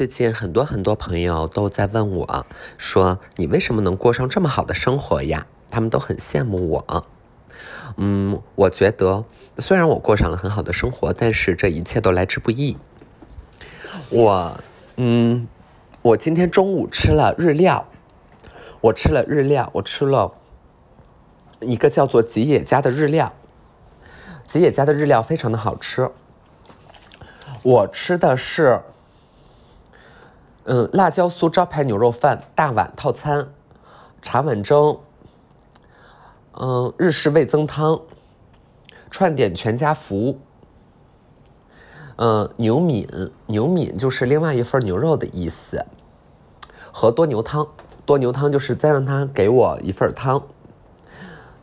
最近很多很多朋友都在问我，说你为什么能过上这么好的生活呀？他们都很羡慕我。嗯，我觉得虽然我过上了很好的生活，但是这一切都来之不易。我，嗯，我今天中午吃了日料，我吃了日料，我吃了一个叫做吉野家的日料，吉野家的日料非常的好吃。我吃的是，嗯，辣椒酥招牌牛肉饭大碗套餐，茶碗蒸，嗯，日式味增汤，串点全家福，嗯，牛敏，牛敏就是另外一份牛肉的意思，和多牛汤，多牛汤就是再让他给我一份汤，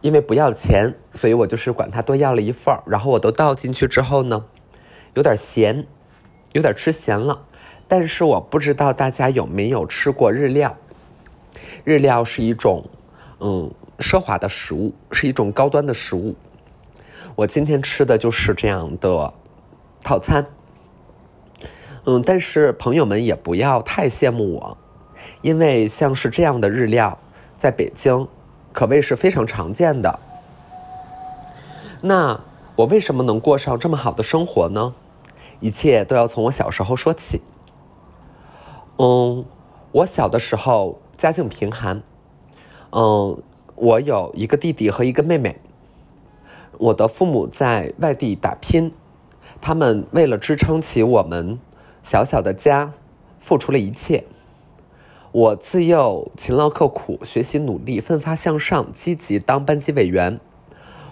因为不要钱，所以我就是管他多要了一份然后我都倒进去之后呢。有点咸，有点吃咸了，但是我不知道大家有没有吃过日料。日料是一种，嗯，奢华的食物，是一种高端的食物。我今天吃的就是这样的套餐。嗯，但是朋友们也不要太羡慕我，因为像是这样的日料，在北京可谓是非常常见的。那我为什么能过上这么好的生活呢？一切都要从我小时候说起。嗯，我小的时候家境贫寒，嗯，我有一个弟弟和一个妹妹。我的父母在外地打拼，他们为了支撑起我们小小的家，付出了一切。我自幼勤劳刻苦，学习努力，奋发向上，积极当班级委员。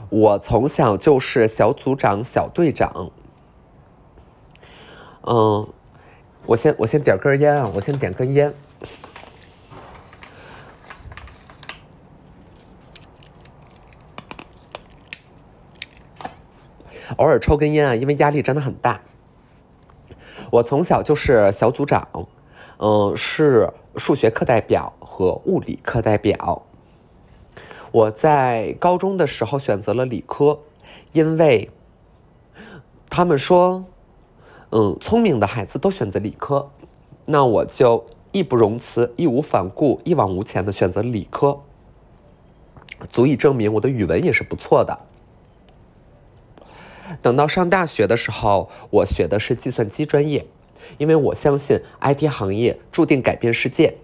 我从小就是小组长、小队长。嗯，我先我先点根烟啊，我先点根烟。偶尔抽根烟啊，因为压力真的很大。我从小就是小组长，嗯，是数学课代表和物理课代表。我在高中的时候选择了理科，因为他们说。嗯，聪明的孩子都选择理科，那我就义不容辞、义无反顾、一往无前的选择理科，足以证明我的语文也是不错的。等到上大学的时候，我学的是计算机专业，因为我相信 IT 行业注定改变世界。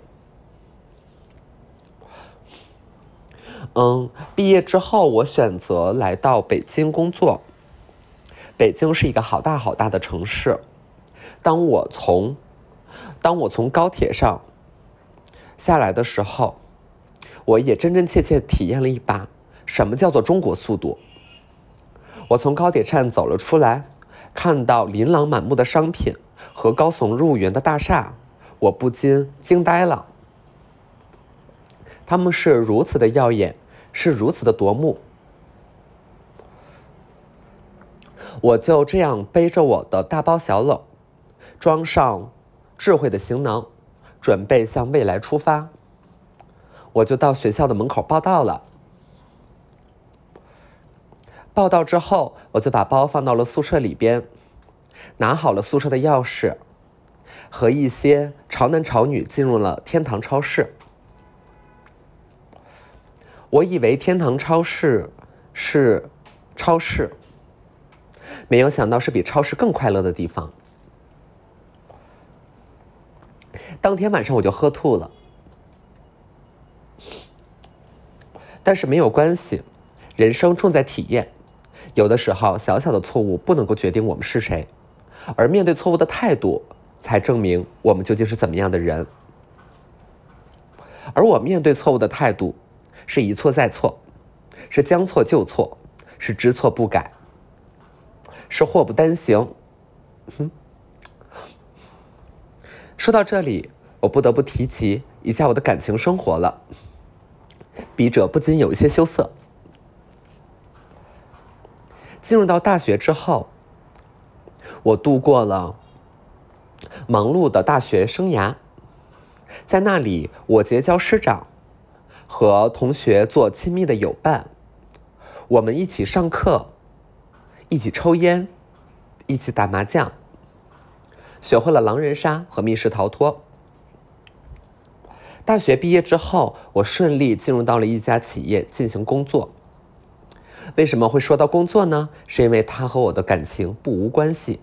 嗯，毕业之后我选择来到北京工作。北京是一个好大好大的城市。当我从当我从高铁上下来的时候，我也真真切切体验了一把什么叫做中国速度。我从高铁站走了出来，看到琳琅满目的商品和高耸入云的大厦，我不禁惊呆了。他们是如此的耀眼，是如此的夺目。我就这样背着我的大包小篓，装上智慧的行囊，准备向未来出发。我就到学校的门口报到了。报到之后，我就把包放到了宿舍里边，拿好了宿舍的钥匙，和一些潮男潮女进入了天堂超市。我以为天堂超市是超市。没有想到是比超市更快乐的地方。当天晚上我就喝吐了，但是没有关系，人生重在体验。有的时候，小小的错误不能够决定我们是谁，而面对错误的态度，才证明我们究竟是怎么样的人。而我面对错误的态度，是一错再错，是将错就错，是知错不改。是祸不单行。哼，说到这里，我不得不提及一下我的感情生活了。笔者不禁有一些羞涩。进入到大学之后，我度过了忙碌的大学生涯，在那里，我结交师长，和同学做亲密的友伴，我们一起上课。一起抽烟，一起打麻将。学会了狼人杀和密室逃脱。大学毕业之后，我顺利进入到了一家企业进行工作。为什么会说到工作呢？是因为他和我的感情不无关系。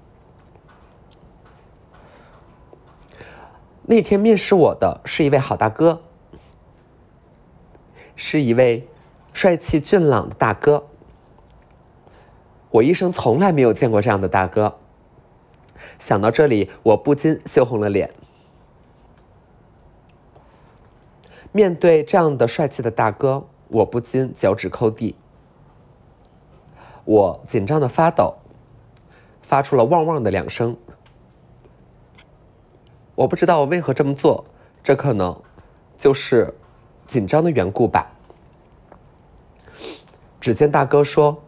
那天面试我的是一位好大哥，是一位帅气俊朗的大哥。我一生从来没有见过这样的大哥。想到这里，我不禁羞红了脸。面对这样的帅气的大哥，我不禁脚趾抠地。我紧张的发抖，发出了汪汪的两声。我不知道我为何这么做，这可能就是紧张的缘故吧。只见大哥说：“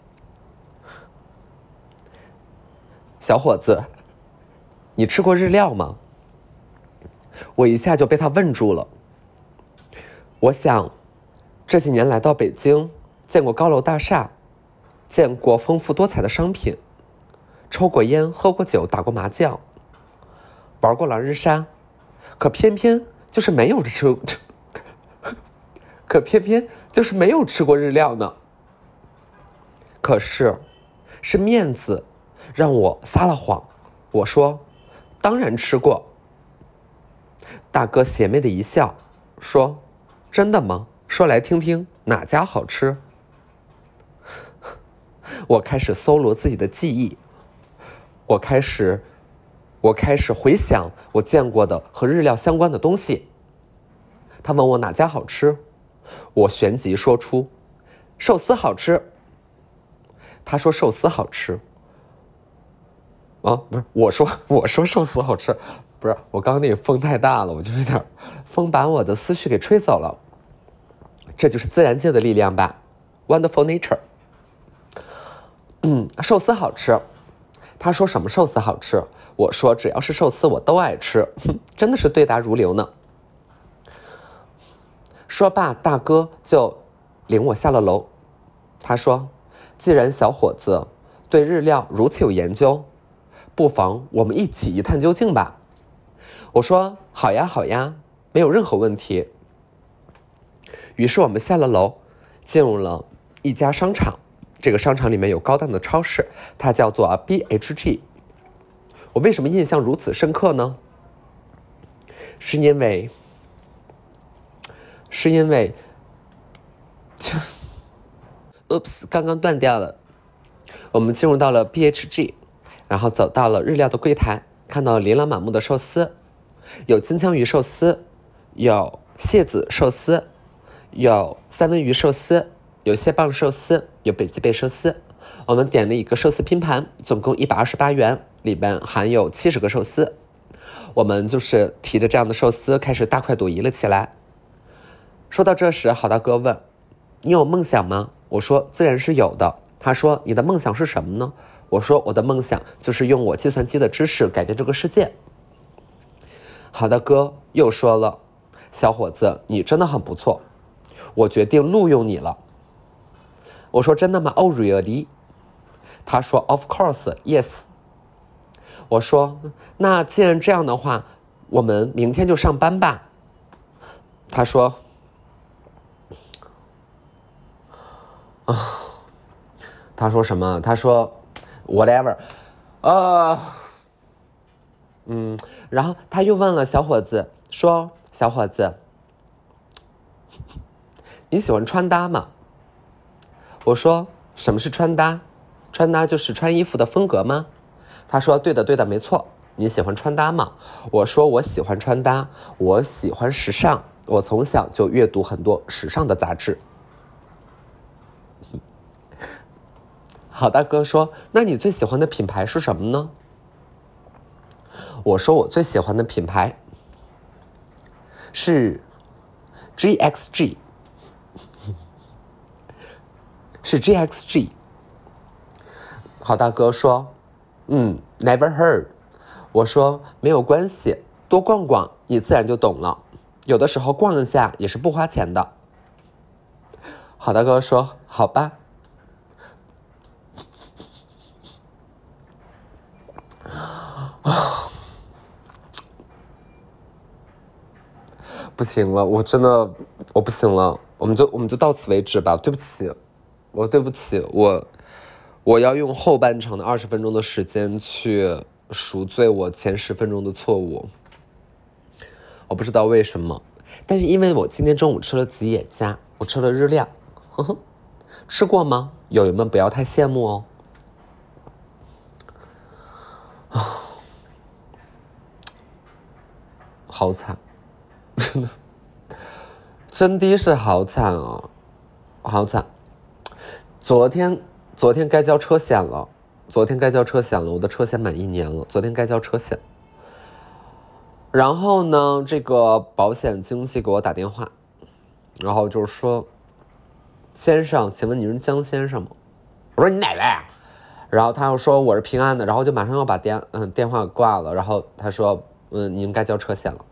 小伙子，你吃过日料吗？”我一下就被他问住了。我想，这几年来到北京，见过高楼大厦，见过丰富多彩的商品，抽过烟，喝过酒，打过麻将，玩过狼人杀，可偏偏就是没有吃，可偏偏就是没有吃过日料呢。可是，是面子让我撒了谎，我说当然吃过。大哥邪魅的一笑，说。真的吗？说来听听，哪家好吃？我开始搜罗自己的记忆，我开始，我开始回想我见过的和日料相关的东西。他问我哪家好吃，我旋即说出寿司好吃。他说寿司好吃。啊，不是，我说我说寿司好吃。不是我刚刚那个风太大了，我就有点风把我的思绪给吹走了。这就是自然界的力量吧，Wonderful nature。嗯，寿司好吃。他说什么寿司好吃？我说只要是寿司我都爱吃，真的是对答如流呢。说罢，大哥就领我下了楼。他说：“既然小伙子对日料如此有研究，不妨我们一起一探究竟吧。”我说好呀好呀，没有任何问题。于是我们下了楼，进入了一家商场。这个商场里面有高档的超市，它叫做 BHG。我为什么印象如此深刻呢？是因为，是因为，Oops，刚刚断掉了。我们进入到了 BHG，然后走到了日料的柜台，看到琳琅满目的寿司。有金枪鱼寿司，有蟹子寿司，有三文鱼寿司，有蟹棒寿司，有北极贝寿司。我们点了一个寿司拼盘，总共一百二十八元，里边含有七十个寿司。我们就是提着这样的寿司开始大快朵颐了起来。说到这时，好大哥问：“你有梦想吗？”我说：“自然是有的。”他说：“你的梦想是什么呢？”我说：“我的梦想就是用我计算机的知识改变这个世界。”好的，哥又说了，小伙子，你真的很不错，我决定录用你了。我说真的吗？Oh really？他说 Of course, yes。我说那既然这样的话，我们明天就上班吧。他说啊，他说什么？他说 whatever，啊。嗯，然后他又问了小伙子，说：“小伙子，你喜欢穿搭吗？”我说：“什么是穿搭？穿搭就是穿衣服的风格吗？”他说：“对的，对的，没错。你喜欢穿搭吗？”我说：“我喜欢穿搭，我喜欢时尚，我从小就阅读很多时尚的杂志。”好大哥说：“那你最喜欢的品牌是什么呢？”我说我最喜欢的品牌是 GXG，是 GXG。好大哥说，嗯，Never heard。我说没有关系，多逛逛，你自然就懂了。有的时候逛一下也是不花钱的。好大哥说，好吧。不行了，我真的我不行了，我们就我们就到此为止吧。对不起，我对不起我，我要用后半场的二十分钟的时间去赎罪我前十分钟的错误。我不知道为什么，但是因为我今天中午吃了吉野家，我吃了日料，呵呵，吃过吗？友友们不要太羡慕哦。好惨，真的，真的是好惨哦，好惨。昨天，昨天该交车险了，昨天该交车险了，我的。车险满一年了，昨天该交车险。然后呢，这个保险经纪给我打电话，然后就是说，先生，请问你是江先生吗？我说你哪位？然后他又说我是平安的，然后就马上要把电嗯电话挂了，然后他说嗯您该交车险了。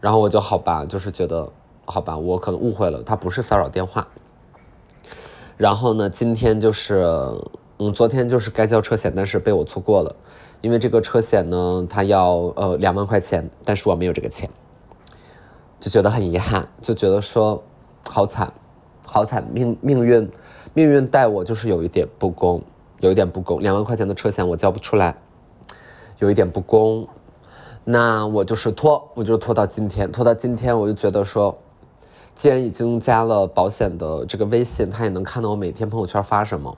然后我就好吧，就是觉得好吧，我可能误会了，他不是骚扰电话。然后呢，今天就是，嗯，昨天就是该交车险，但是被我错过了，因为这个车险呢，它要呃两万块钱，但是我没有这个钱，就觉得很遗憾，就觉得说好惨，好惨，命命运命运待我就是有一点不公，有一点不公，两万块钱的车险我交不出来，有一点不公。那我就是拖，我就拖到今天，拖到今天，我就觉得说，既然已经加了保险的这个微信，他也能看到我每天朋友圈发什么。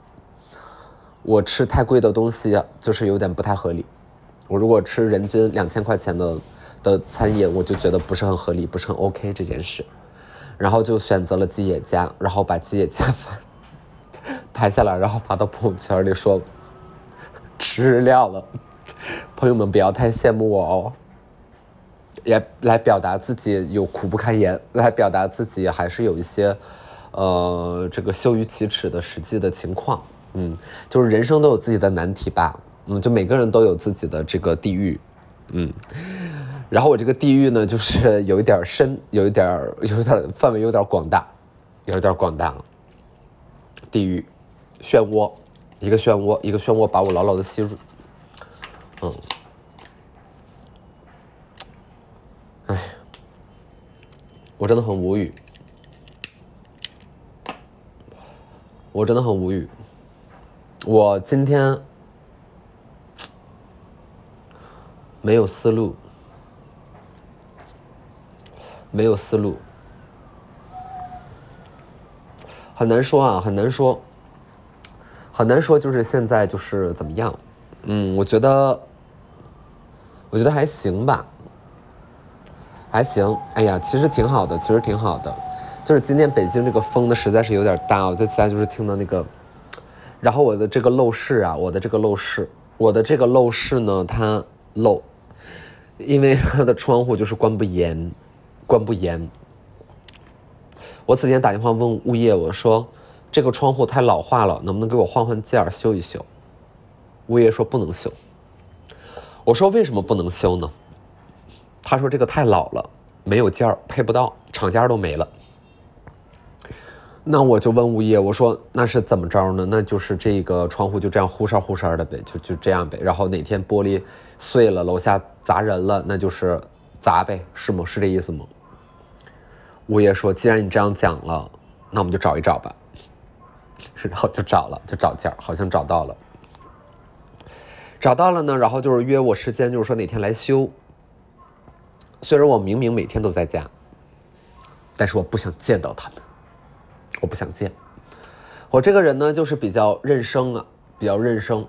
我吃太贵的东西，就是有点不太合理。我如果吃人均两千块钱的的餐饮，我就觉得不是很合理，不是很 OK 这件事。然后就选择了吉野家，然后把吉野家 发拍下来，然后发到朋友圈里说吃日料了。朋友们不要太羡慕我哦，也来表达自己有苦不堪言，来表达自己还是有一些，呃，这个羞于启齿的实际的情况。嗯，就是人生都有自己的难题吧。嗯，就每个人都有自己的这个地狱。嗯，然后我这个地狱呢，就是有一点深，有一点，有点范围有点广大，有点广大。地狱漩涡，一个漩涡，一个漩涡把我牢牢的吸入。嗯，哎，我真的很无语，我真的很无语。我今天没有思路，没有思路，很难说啊，很难说，很难说，就是现在就是怎么样？嗯，我觉得。我觉得还行吧，还行。哎呀，其实挺好的，其实挺好的。就是今天北京这个风呢，实在是有点大。我在家就是听到那个，然后我的这个陋室啊，我的这个陋室，我的这个陋室呢，它漏，因为它的窗户就是关不严，关不严。我此前打电话问物业，我说这个窗户太老化了，能不能给我换换件儿修一修？物业说不能修。我说为什么不能修呢？他说这个太老了，没有件儿，配不到，厂家都没了。那我就问物业，我说那是怎么着呢？那就是这个窗户就这样忽闪忽闪的呗，就就这样呗。然后哪天玻璃碎了，楼下砸人了，那就是砸呗，是吗？是这意思吗？物业说，既然你这样讲了，那我们就找一找吧。然后就找了，就找件儿，好像找到了。找到了呢，然后就是约我时间，就是说哪天来修。虽然我明明每天都在家，但是我不想见到他们，我不想见。我这个人呢，就是比较认生啊，比较认生。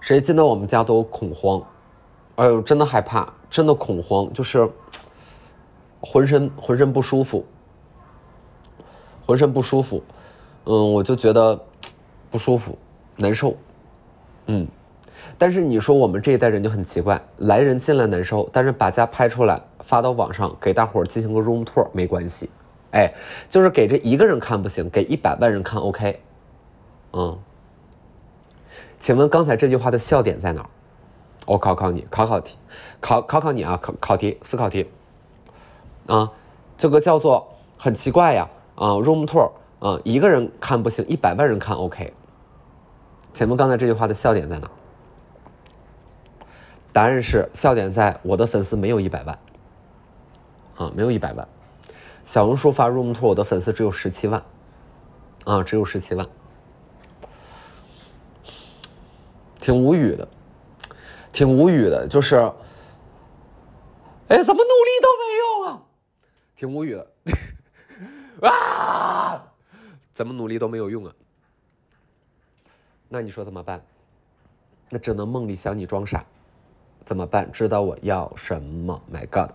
谁进到我们家都恐慌，哎呦，真的害怕，真的恐慌，就是浑身浑身不舒服，浑身不舒服，嗯，我就觉得不舒服，难受，嗯。但是你说我们这一代人就很奇怪，来人进来难受，但是把家拍出来发到网上给大伙儿进行个 room tour 没关系，哎，就是给这一个人看不行，给一百万人看 OK，嗯，请问刚才这句话的笑点在哪儿？我考考你，考考题，考考考你啊，考考题，思考题，啊，这个叫做很奇怪呀，啊，room tour，啊，一个人看不行，一百万人看 OK，请问刚才这句话的笑点在哪？答案是笑点在我的粉丝没有一百万，啊，没有一百万。小红书发 room tour，我的粉丝只有十七万，啊，只有十七万，挺无语的，挺无语的，就是，哎，怎么努力都没用啊，挺无语的，啊，怎么努力都没有用啊，那你说怎么办？那只能梦里想你装傻，怎么办？知道我要什么？My God！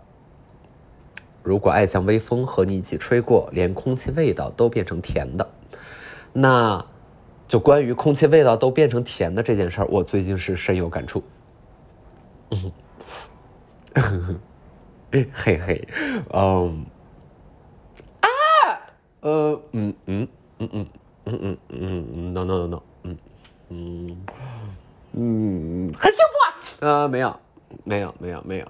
如果爱像微风和你一起吹过，连空气味道都变成甜的，那就关于空气味道都变成甜的这件事儿，我最近是深有感触。嗯，嘿嘿，嗯，啊，呃，嗯嗯嗯嗯嗯嗯嗯，no no no no，嗯嗯嗯，很幸福啊，呃，没有，没有，没有，没有。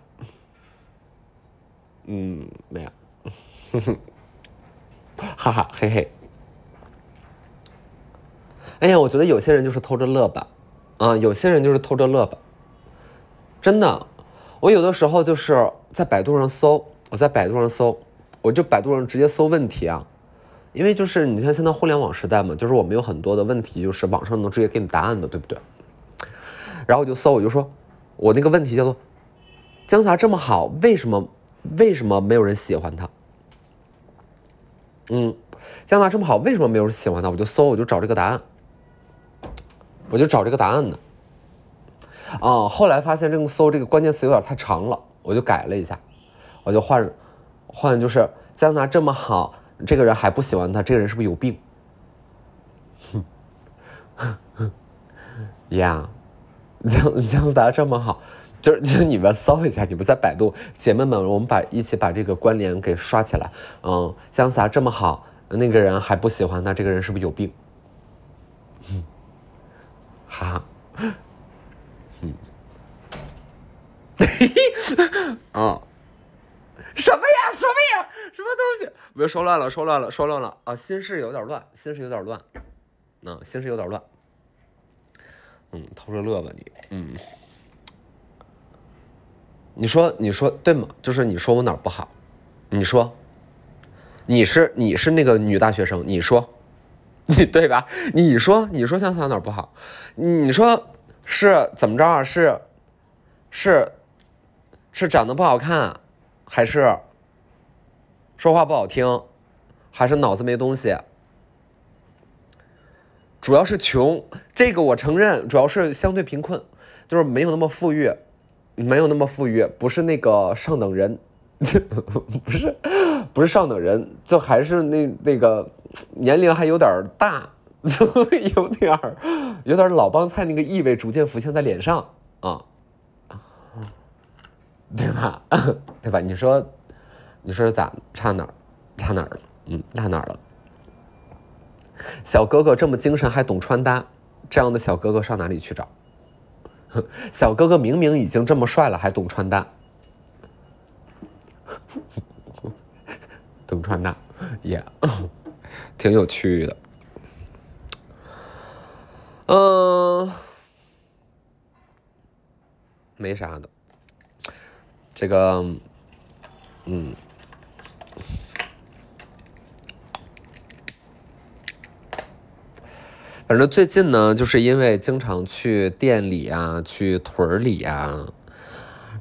嗯，没有，哈哈，嘿嘿。哎呀，我觉得有些人就是偷着乐吧，啊，有些人就是偷着乐吧。真的，我有的时候就是在百度上搜，我在百度上搜，我就百度上直接搜问题啊，因为就是你像现在互联网时代嘛，就是我们有很多的问题，就是网上能直接给你答案的，对不对？然后我就搜，我就说，我那个问题叫做姜茶这么好，为什么？为什么没有人喜欢他？嗯，姜大这么好，为什么没有人喜欢他？我就搜，我就找这个答案，我就找这个答案呢。啊，后来发现这个搜这个关键词有点太长了，我就改了一下，我就换换就是姜大这么好，这个人还不喜欢他，这个人是不是有病？哼 呀，姜姜达这么好。就是就是你们搜一下，你们在百度，姐妹们，我们把一起把这个关联给刷起来。嗯，姜思达这么好，那个人还不喜欢，那这个人是不是有病？嗯，哈，嗯，嘿嘿，啊，什么呀？什么呀？什么东西？别说乱了，说乱了，说乱了啊！心事有点乱，心事有点乱，嗯，心事有点乱。嗯，偷着乐吧你，嗯。你说，你说对吗？就是你说我哪儿不好？你说，你是你是那个女大学生，你说，你对吧？你说，你说香草哪儿不好？你说是怎么着啊？是是是长得不好看，还是说话不好听，还是脑子没东西？主要是穷，这个我承认，主要是相对贫困，就是没有那么富裕。没有那么富裕，不是那个上等人，不是，不是上等人，就还是那那个年龄还有点大，就有点儿有点老帮菜那个意味逐渐浮现在脸上啊，对吧？对吧？你说，你说咋差哪儿？差哪儿了？嗯，差哪儿了？小哥哥这么精神还懂穿搭，这样的小哥哥上哪里去找？小哥哥明明已经这么帅了，还懂穿搭，懂穿搭，也 挺有趣的。嗯，没啥的，这个，嗯。反正最近呢，就是因为经常去店里啊，去屯儿里啊，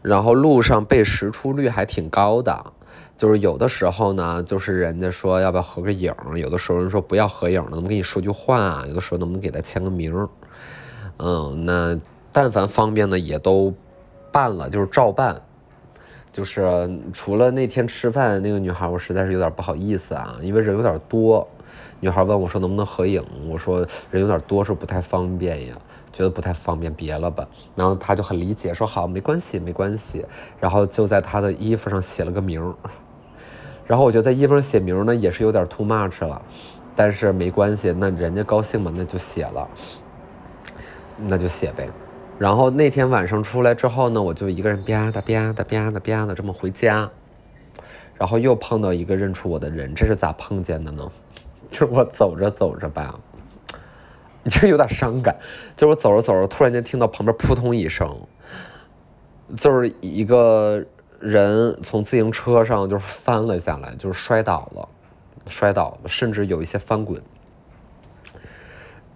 然后路上被识出率还挺高的。就是有的时候呢，就是人家说要不要合个影，有的时候人说不要合影，能不能给你说句话？有的时候能不能给他签个名？嗯，那但凡方便的也都办了，就是照办。就是除了那天吃饭那个女孩，我实在是有点不好意思啊，因为人有点多。女孩问我说：“能不能合影？”我说：“人有点多，是不太方便呀，觉得不太方便，别了吧。”然后她就很理解，说：“好，没关系，没关系。”然后就在她的衣服上写了个名儿。然后我觉得在衣服上写名呢，也是有点 too much 了，但是没关系，那人家高兴嘛，那就写了，那就写呗。然后那天晚上出来之后呢，我就一个人吧嗒吧嗒吧嗒吧嗒这么回家，然后又碰到一个认出我的人，这是咋碰见的呢？就是我走着走着吧，就有点伤感。就是我走着走着，突然间听到旁边扑通一声，就是一个人从自行车上就是翻了下来，就是摔倒了，摔倒了，甚至有一些翻滚，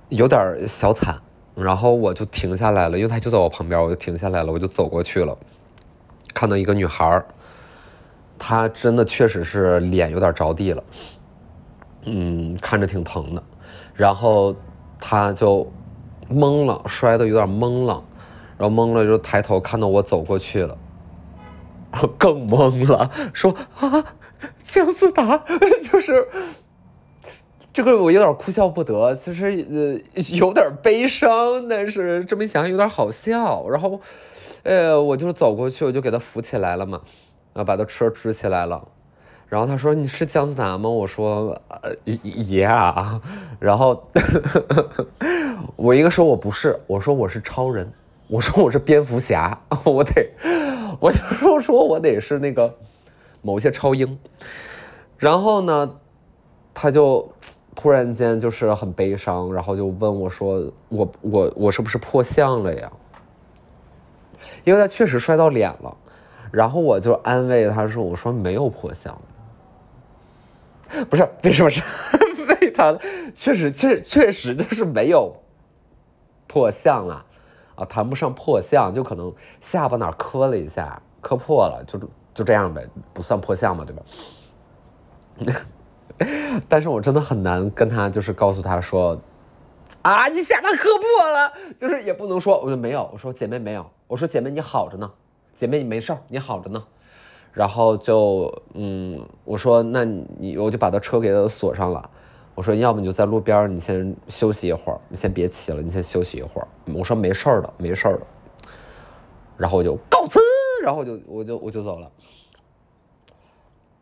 有点小惨。然后我就停下来了，因为他就在我旁边，我就停下来了，我就走过去了，看到一个女孩，她真的确实是脸有点着地了，嗯，看着挺疼的。然后他就懵了，摔的有点懵了，然后懵了就抬头看到我走过去了。更懵了，说啊，姜思达，就是这个，我有点哭笑不得，其实呃有点悲伤，但是这么一想有点好笑。然后，呃，我就走过去，我就给他扶起来了嘛，啊，把他车支起来了。然后他说：“你是姜思达吗？”我说：“呃爷啊。”然后 我应该说我不是，我说我是超人，我说我是蝙蝠侠，我得。我就说说我得是那个某些超英，然后呢，他就突然间就是很悲伤，然后就问我说：“我我我是不是破相了呀？”因为他确实摔到脸了，然后我就安慰他说：“我说没有破相，不是为什么是 为他确实确确实就是没有破相啊。”啊，谈不上破相，就可能下巴哪磕了一下，磕破了，就就这样呗，不算破相嘛，对吧？但是我真的很难跟他，就是告诉他说，啊，你下巴磕破了，就是也不能说，我说没有，我说姐妹没有，我说姐妹你好着呢，姐妹你没事儿，你好着呢，然后就嗯，我说那你我就把他车给他锁上了。我说，要么你就在路边，你先休息一会儿，你先别骑了，你先休息一会儿。我说没事儿的，没事儿的。然后我就告辞，然后我就我就我就走了。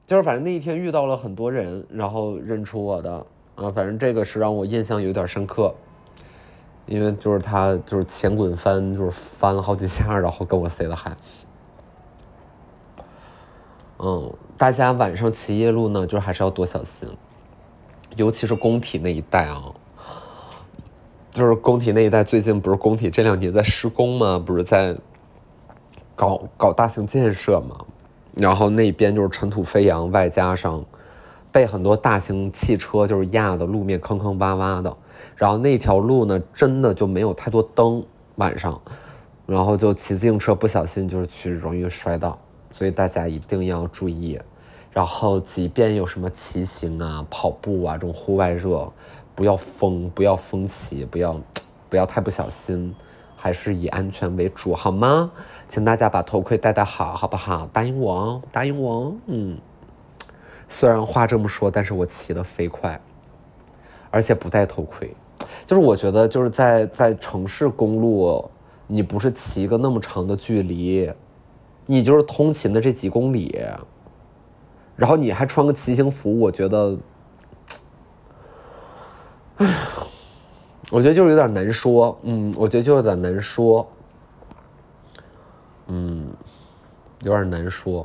就是反正那一天遇到了很多人，然后认出我的啊，反正这个是让我印象有点深刻，因为就是他就是前滚翻，就是翻了好几下，然后跟我 say 的嗨。嗯，大家晚上骑夜路呢，就还是要多小心。尤其是工体那一带啊，就是工体那一带，最近不是工体这两年在施工吗？不是在搞搞大型建设吗？然后那边就是尘土飞扬，外加上被很多大型汽车就是压的路面坑坑洼洼的，然后那条路呢，真的就没有太多灯，晚上，然后就骑自行车不小心就是去容易摔倒，所以大家一定要注意。然后，即便有什么骑行啊、跑步啊这种户外热，不要疯，不要疯骑，不要，不要太不小心，还是以安全为主，好吗？请大家把头盔戴戴好，好不好？答应我哦，答应我哦。嗯，虽然话这么说，但是我骑得飞快，而且不戴头盔，就是我觉得就是在在城市公路，你不是骑个那么长的距离，你就是通勤的这几公里。然后你还穿个骑行服，我觉得，哎，我觉得就是有点难说，嗯，我觉得就是有点难说，嗯，有点难说。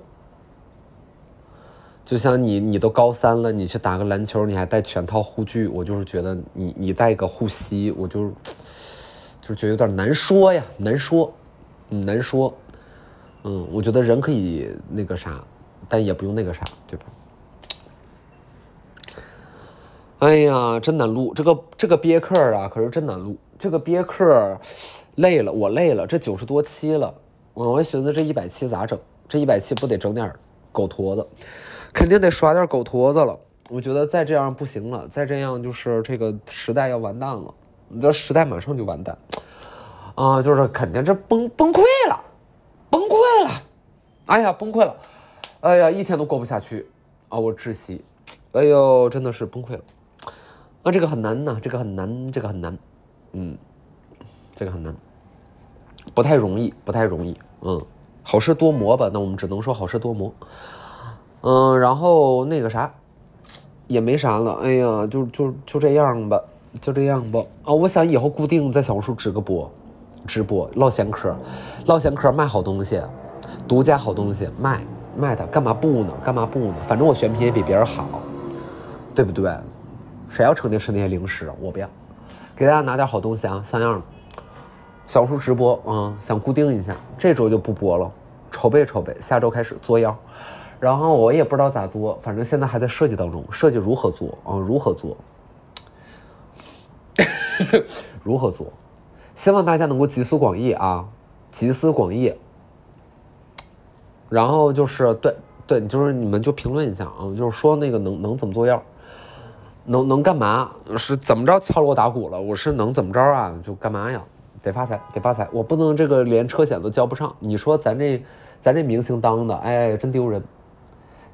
就像你，你都高三了，你去打个篮球，你还带全套护具，我就是觉得你，你带个护膝，我就，就觉得有点难说呀，难说，嗯，难说，嗯，我觉得人可以那个啥。但也不用那个啥，对吧？哎呀，真难录这个这个憋客啊，可是真难录。这个憋客累了，我累了。这九十多期了，我寻思这一百期咋整？这一百期不得整点狗坨子？肯定得刷点狗坨子了。我觉得再这样不行了，再这样就是这个时代要完蛋了。你这时代马上就完蛋啊！就是肯定这崩，崩溃了！哎呀，崩溃了！哎呀，一天都过不下去啊！我窒息，哎呦，真的是崩溃了。啊，这个很难呐，这个很难，这个很难，嗯，这个很难，不太容易，不太容易，嗯，好事多磨吧？那我们只能说好事多磨。嗯，然后那个啥，也没啥了。哎呀，就就就这样吧，就这样吧。啊，我想以后固定在小红书直个播，直播唠闲嗑，唠闲嗑卖好东西，独家好东西卖。卖它干嘛不呢？干嘛不呢？反正我选品也比别人好，对不对？谁要成天吃那些零食？我不要，给大家拿点好东西啊，像样的。小红书直播啊，想固定一下，这周就不播了，筹备筹备，下周开始做样。然后我也不知道咋做，反正现在还在设计当中，设计如何做啊？如何做？如何做？希望大家能够集思广益啊，集思广益。然后就是对对，就是你们就评论一下啊，就是说那个能能怎么做样，能能干嘛？是怎么着敲锣打鼓了？我是能怎么着啊？就干嘛呀？得发财，得发财！我不能这个连车险都交不上。你说咱这咱这明星当的，哎，真丢人。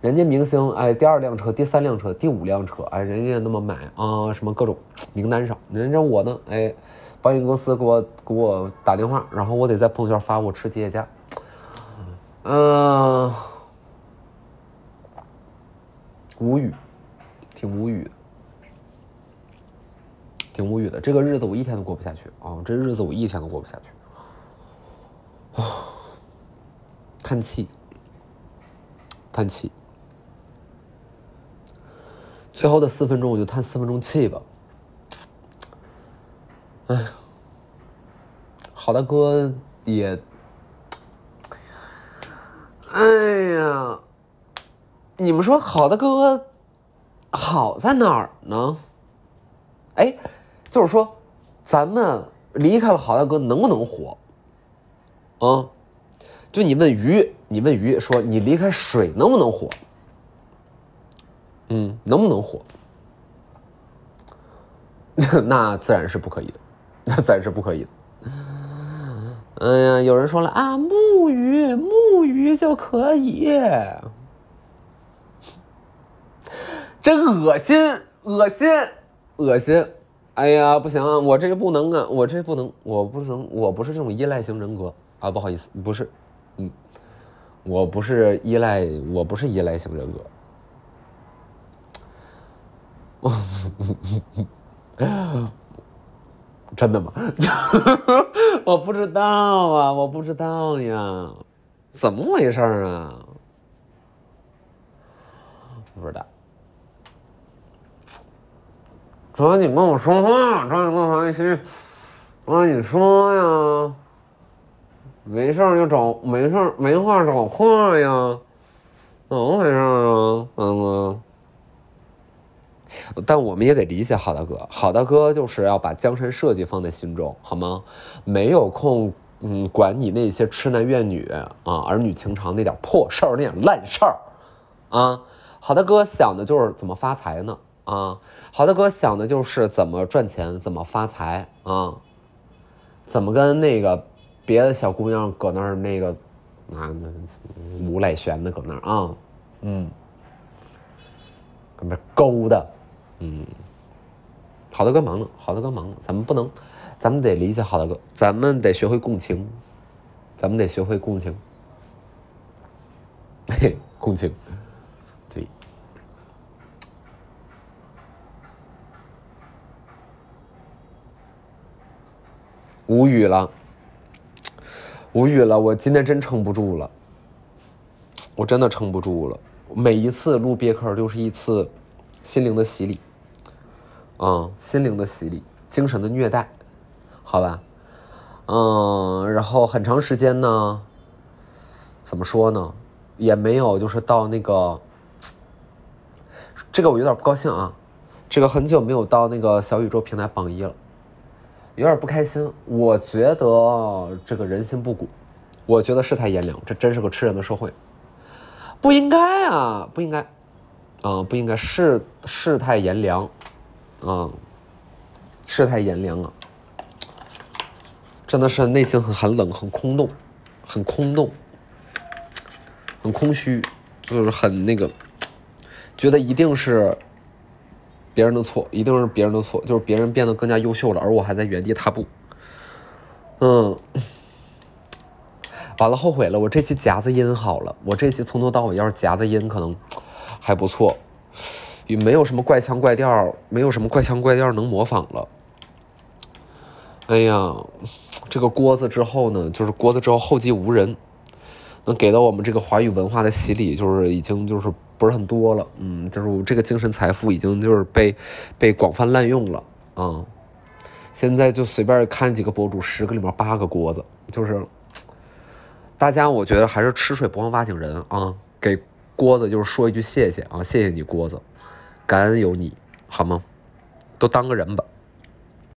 人家明星，哎，第二辆车、第三辆车、第五辆车，哎，人家那么买啊，什么各种名单上。人家我呢，哎，保险公司给我给我打电话，然后我得在朋友圈发我吃节假。嗯，无语，挺无语的，挺无语的。这个日子我一天都过不下去啊！这日子我一天都过不下去。啊，叹气，叹气。最后的四分钟，我就叹四分钟气吧。哎，好大哥也，哎呀，你们说好大哥好在哪儿呢？哎，就是说，咱们离开了好大哥，能不能活？啊，就你问鱼，你问鱼说，你离开水能不能活？嗯，能不能活？那自然是不可以的，那自然是不可以的。哎呀，有人说了啊，木鱼，木鱼就可以，真恶心，恶心，恶心！哎呀，不行啊，我这个不能啊，我这不能，我不能，我不是这种依赖型人格啊，不好意思，不是，嗯，我不是依赖，我不是依赖型人格。真的吗？我不知道啊，我不知道呀，怎么回事啊？不知道。抓紧跟我说话，抓紧跟我联系，抓紧说呀。没事就找，没事没话找话呀。怎么回事啊，三哥？但我们也得理解好大哥，好大哥就是要把江山社稷放在心中，好吗？没有空，嗯，管你那些痴男怨女啊，儿女情长那点破事儿，那点烂事儿，啊，好大哥想的就是怎么发财呢？啊，好大哥想的就是怎么赚钱，怎么发财啊？怎么跟那个别的小姑娘搁那儿那个啊，无赖玄的搁那儿啊，嗯，搁那勾的。嗯，好的哥忙呢，好的哥忙呢，咱们不能，咱们得理解好的哥，咱们得学会共情，咱们得学会共情，嘿，共情，对，无语了，无语了，我今天真撑不住了，我真的撑不住了，每一次录别克就是一次心灵的洗礼。嗯，心灵的洗礼，精神的虐待，好吧，嗯，然后很长时间呢，怎么说呢，也没有就是到那个，这个我有点不高兴啊，这个很久没有到那个小宇宙平台榜一了，有点不开心。我觉得这个人心不古，我觉得世态炎凉，这真是个吃人的社会，不应该啊，不应该，啊，不应该，世世态炎凉。啊，世态炎凉啊，真的是内心很寒冷，很空洞，很空洞，很空虚，就是很那个，觉得一定是别人的错，一定是别人的错，就是别人变得更加优秀了，而我还在原地踏步。嗯，完了，后悔了，我这期夹子音好了，我这期从头到尾要是夹子音可能还不错。也没有什么怪腔怪调，没有什么怪腔怪调能模仿了。哎呀，这个锅子之后呢，就是锅子之后后继无人，能给到我们这个华语文化的洗礼就是已经就是不是很多了。嗯，就是这个精神财富已经就是被被广泛滥用了。嗯。现在就随便看几个博主，十个里面八个锅子，就是大家我觉得还是吃水不忘挖井人啊，给锅子就是说一句谢谢啊，谢谢你，锅子。感恩有你好吗？都当个人吧。